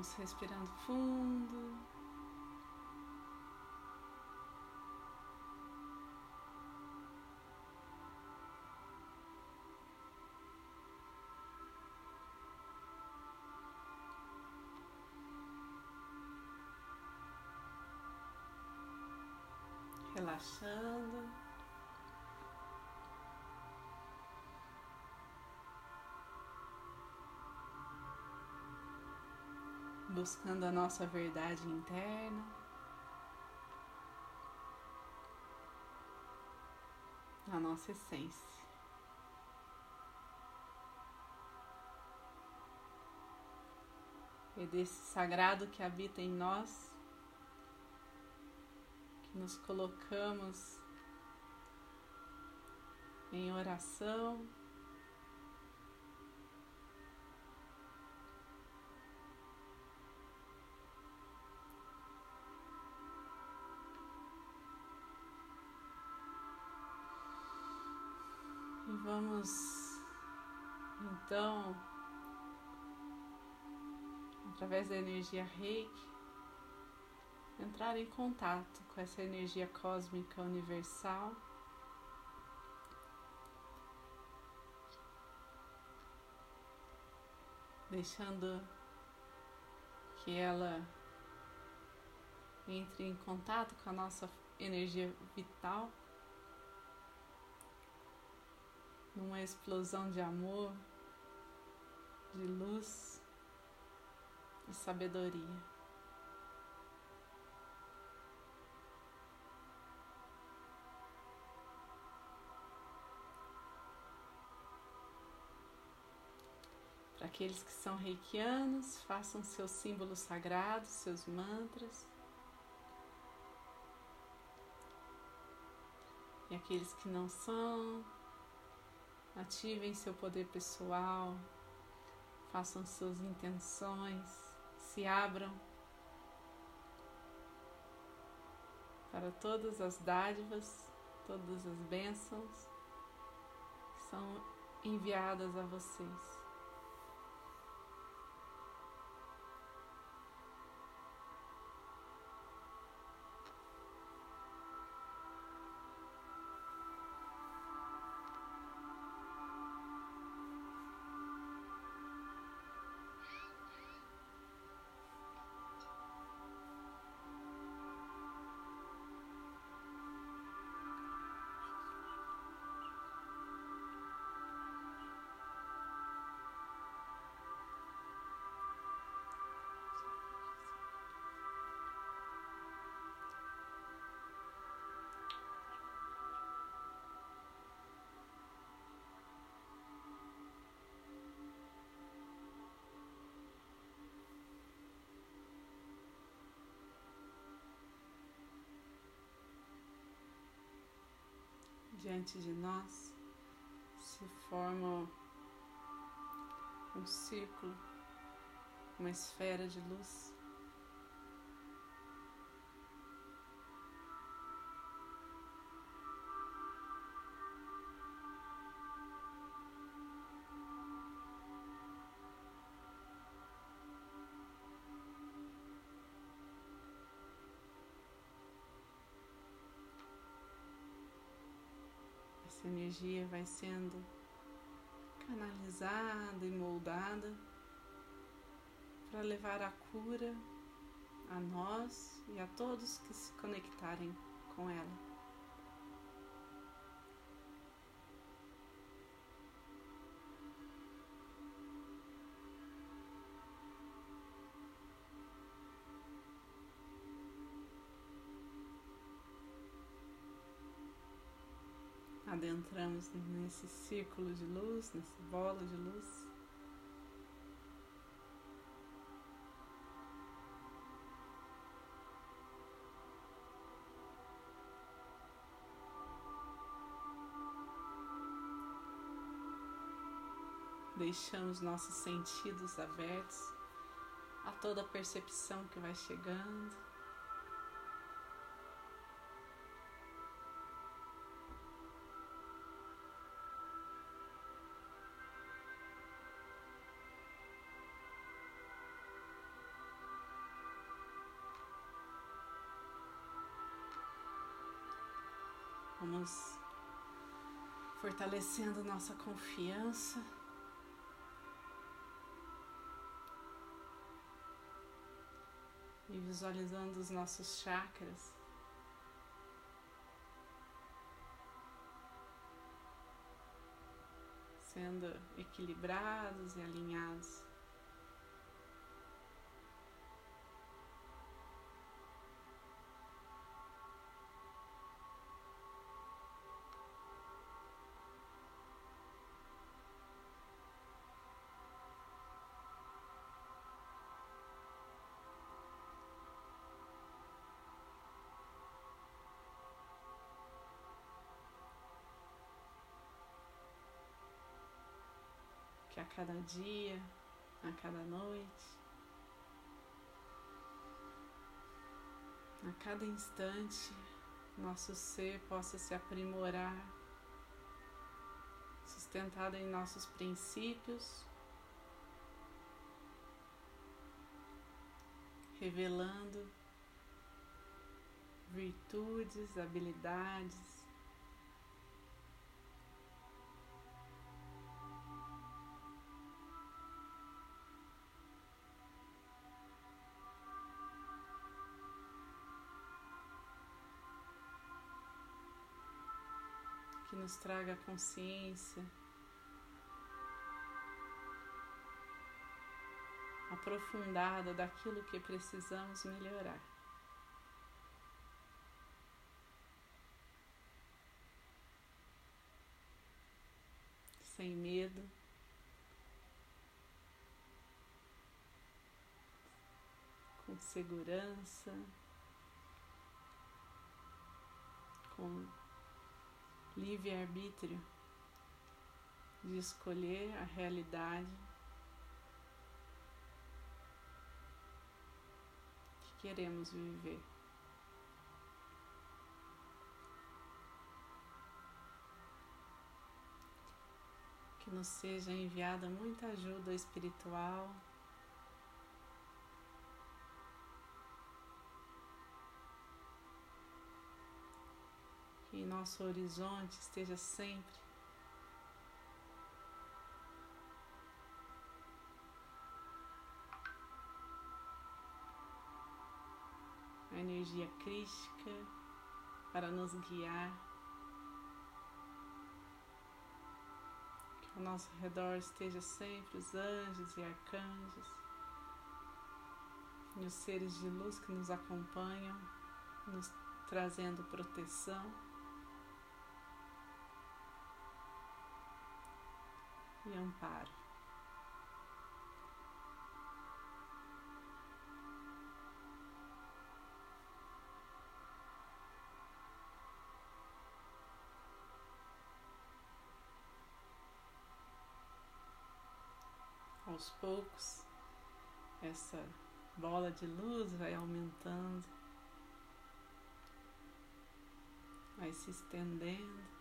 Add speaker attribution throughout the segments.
Speaker 1: Vamos respirando fundo. Relaxando. Buscando a nossa verdade interna. A nossa essência. E desse sagrado que habita em nós, que nos colocamos em oração. Vamos então, através da energia reiki, entrar em contato com essa energia cósmica universal. Deixando que ela entre em contato com a nossa energia vital. Numa explosão de amor, de luz e sabedoria. Para aqueles que são reikianos, façam seus símbolos sagrados, seus mantras. E aqueles que não são, Ativem seu poder pessoal, façam suas intenções, se abram para todas as dádivas, todas as bênçãos que são enviadas a vocês. Diante de nós se forma um círculo, uma esfera de luz. Essa energia vai sendo canalizada e moldada para levar a cura a nós e a todos que se conectarem com ela. Adentramos nesse círculo de luz, nessa bola de luz. Deixamos nossos sentidos abertos a toda percepção que vai chegando. Vamos fortalecendo nossa confiança. E visualizando os nossos chakras. Sendo equilibrados e alinhados. A cada dia, a cada noite, a cada instante, nosso ser possa se aprimorar, sustentado em nossos princípios, revelando virtudes, habilidades, nos traga consciência aprofundada daquilo que precisamos melhorar. Sem medo. Com segurança, com livre-arbítrio de escolher a realidade que queremos viver. Que nos seja enviada muita ajuda espiritual. Que nosso horizonte esteja sempre a energia crística para nos guiar. Que ao nosso redor esteja sempre os anjos e arcanjos e os seres de luz que nos acompanham, nos trazendo proteção. E amparo. Aos poucos, essa bola de luz vai aumentando, vai se estendendo.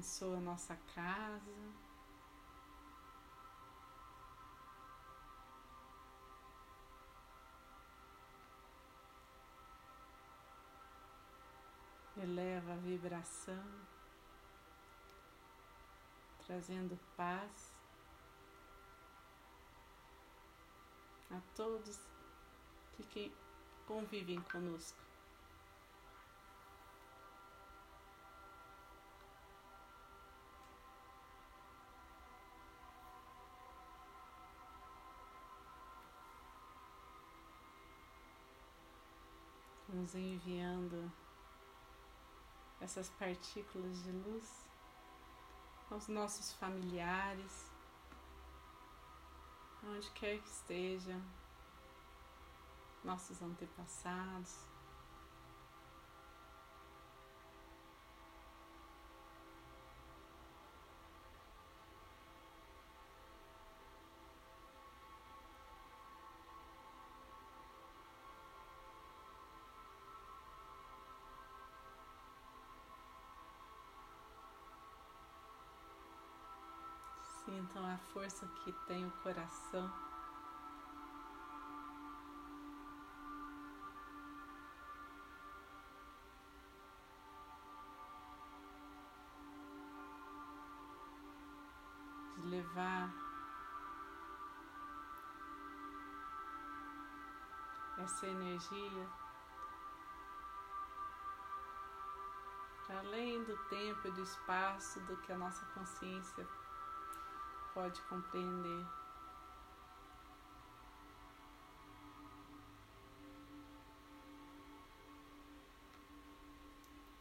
Speaker 1: Abençoa a nossa casa. Eleva a vibração, trazendo paz a todos que convivem conosco. Nos enviando essas partículas de luz aos nossos familiares, onde quer que estejam, nossos antepassados. Sintam a força que tem o coração. De levar essa energia para além do tempo e do espaço do que a nossa consciência pode compreender.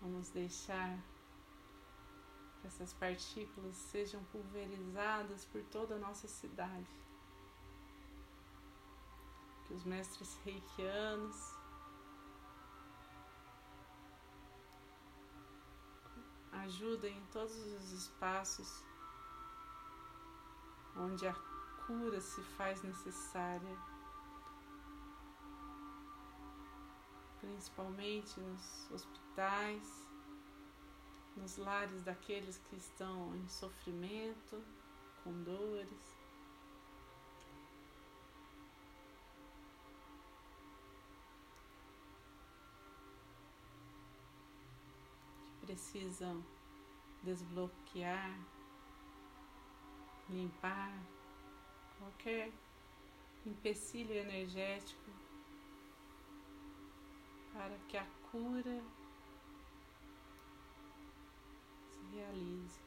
Speaker 1: Vamos deixar que essas partículas sejam pulverizadas por toda a nossa cidade. Que os mestres reikianos ajudem em todos os espaços onde a cura se faz necessária, principalmente nos hospitais, nos lares daqueles que estão em sofrimento, com dores. que Precisam desbloquear limpar qualquer empecilho energético para que a cura se realize.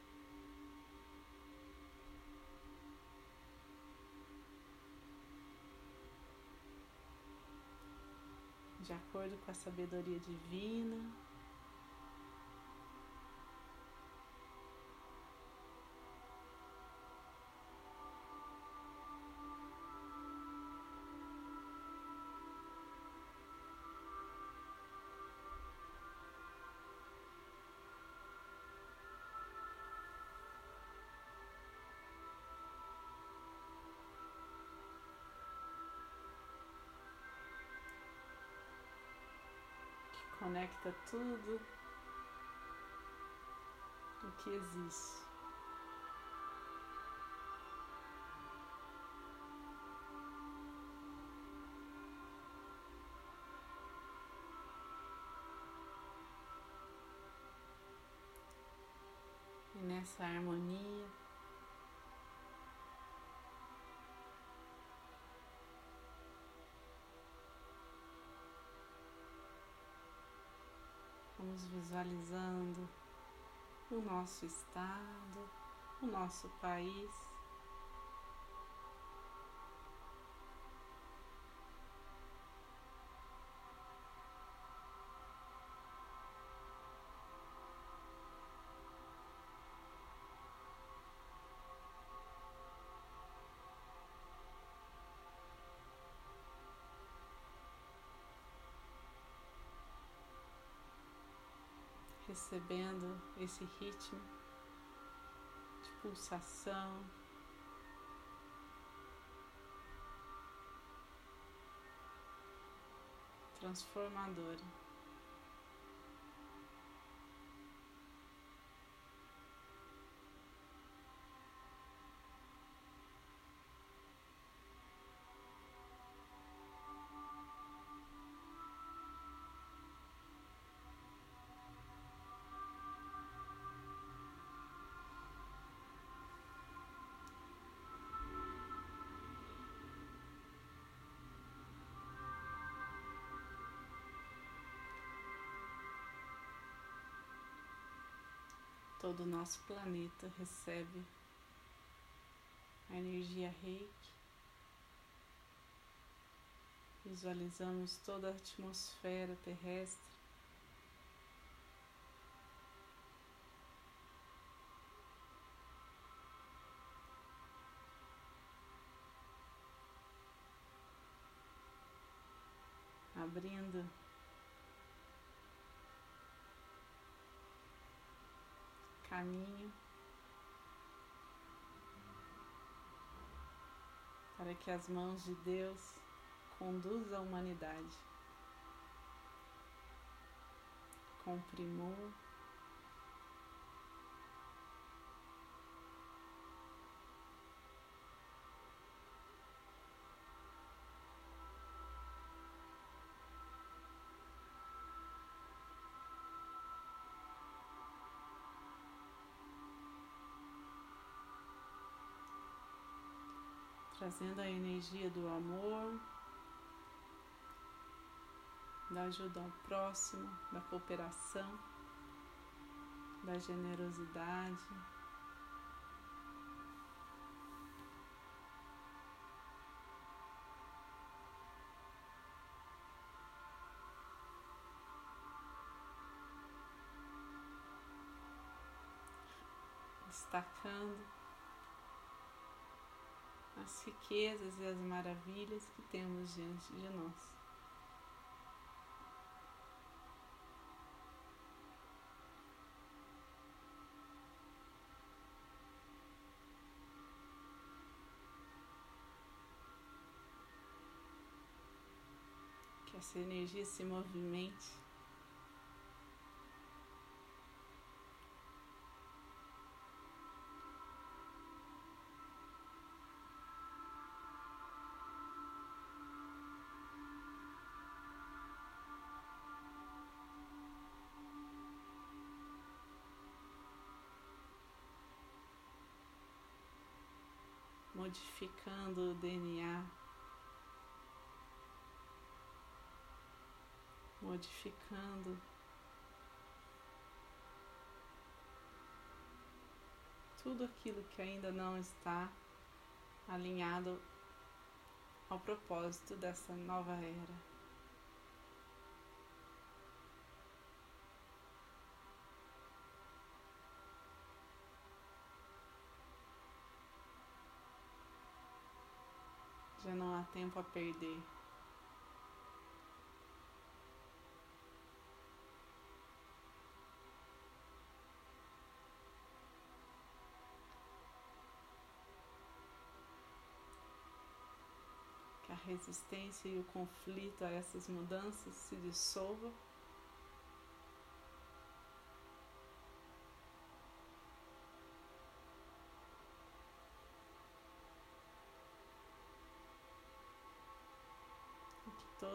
Speaker 1: De acordo com a sabedoria divina. Conecta tudo o que existe. E nessa harmonia Visualizando o nosso estado, o nosso país. Recebendo esse ritmo de pulsação, transformadora. Todo o nosso planeta recebe a energia reiki. Visualizamos toda a atmosfera terrestre. Abrindo caminho para que as mãos de Deus conduzam a humanidade com primor. Trazendo a energia do amor, da ajuda ao próximo, da cooperação, da generosidade. Destacando as riquezas e as maravilhas que temos diante de nós. Que essa energia se movimente modificando o DNA, modificando tudo aquilo que ainda não está alinhado ao propósito dessa nova era. Já não há tempo a perder. Que a resistência e o conflito a essas mudanças se dissolva.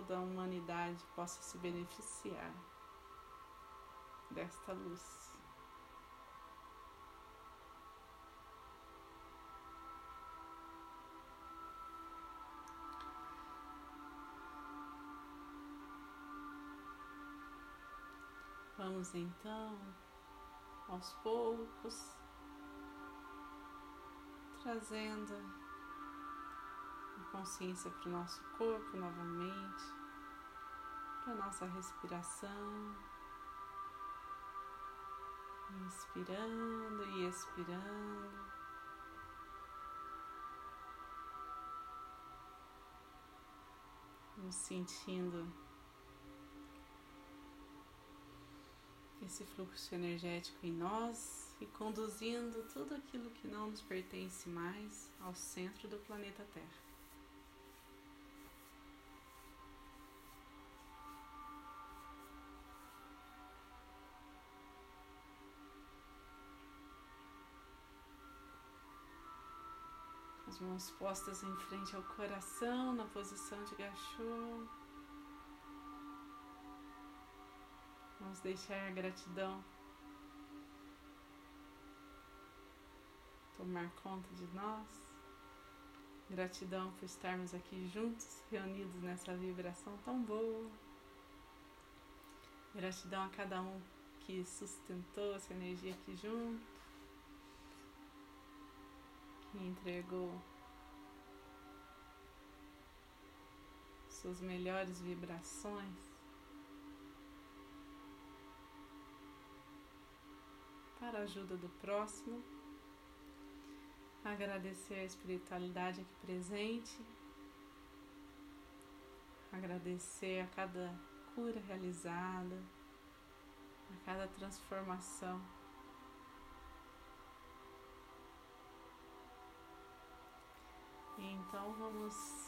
Speaker 1: Toda a humanidade possa se beneficiar desta luz. Vamos então, aos poucos, trazendo consciência para o nosso corpo novamente, para a nossa respiração, inspirando e expirando. Sentindo esse fluxo energético em nós e conduzindo tudo aquilo que não nos pertence mais ao centro do planeta Terra. Mãos postas em frente ao coração, na posição de gachô. Vamos deixar a gratidão tomar conta de nós. Gratidão por estarmos aqui juntos, reunidos nessa vibração tão boa. Gratidão a cada um que sustentou essa energia aqui junto que entregou suas melhores vibrações. Para a ajuda do próximo, agradecer a espiritualidade aqui presente, agradecer a cada cura realizada, a cada transformação Então vamos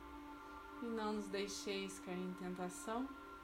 Speaker 1: E não nos deixeis cair em tentação